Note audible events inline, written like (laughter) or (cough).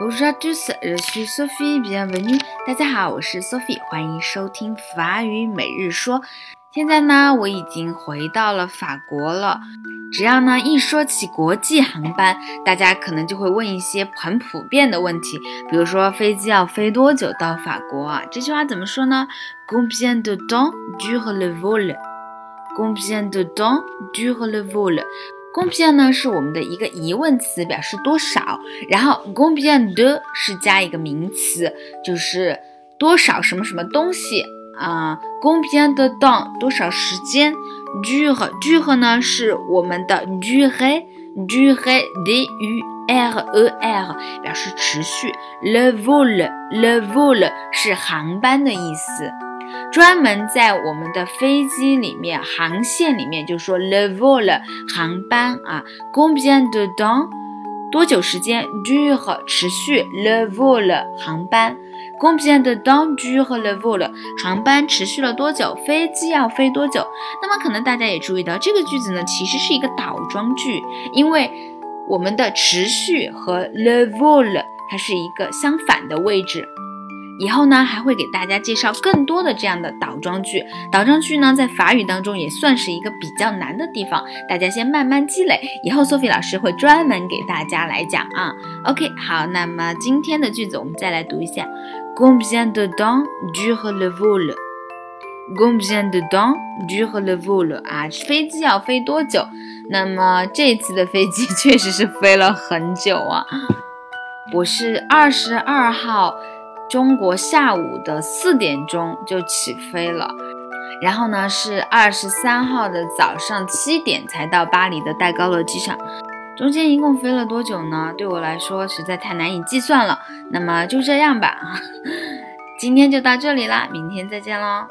Bonjour à tous, je suis Sophie, bienvenue. 大家好，我是 Sophie，欢迎收听法语每日说。现在呢，我已经回到了法国了。只要呢一说起国际航班，大家可能就会问一些很普遍的问题，比如说飞机要飞多久到法国啊？这句话怎么说呢？Combien de temps dure le vol？Combien de temps dure le 公片呢是我们的一个疑问词，表示多少。然后公片的是加一个名词，就是多少什么什么东西啊。公片的当多少时间？聚合聚合呢是我们的聚合聚合的与。r e r 表示持续，le vol le vol 是航班的意思。专门在我们的飞机里面、航线里面，就说 le vol 航班啊，combien de temps 多久时间？dure 持续 le vol 航班，combien de temps dure le vol 航班持续了多久？飞机要飞多久？那么可能大家也注意到，这个句子呢其实是一个倒装句，因为我们的持续和 le vol 它是一个相反的位置。以后呢，还会给大家介绍更多的这样的倒装句。倒装句呢，在法语当中也算是一个比较难的地方，大家先慢慢积累。以后 Sophie 老师会专门给大家来讲啊。OK，好，那么今天的句子我们再来读一下：Combien de temps dure le vol？Combien de temps dure le vol？啊，飞机要飞多久？那么这次的飞机 (laughs) 确实是飞了很久啊。我是二十二号。中国下午的四点钟就起飞了，然后呢是二十三号的早上七点才到巴黎的戴高乐机场，中间一共飞了多久呢？对我来说实在太难以计算了。那么就这样吧，(laughs) 今天就到这里啦，明天再见喽。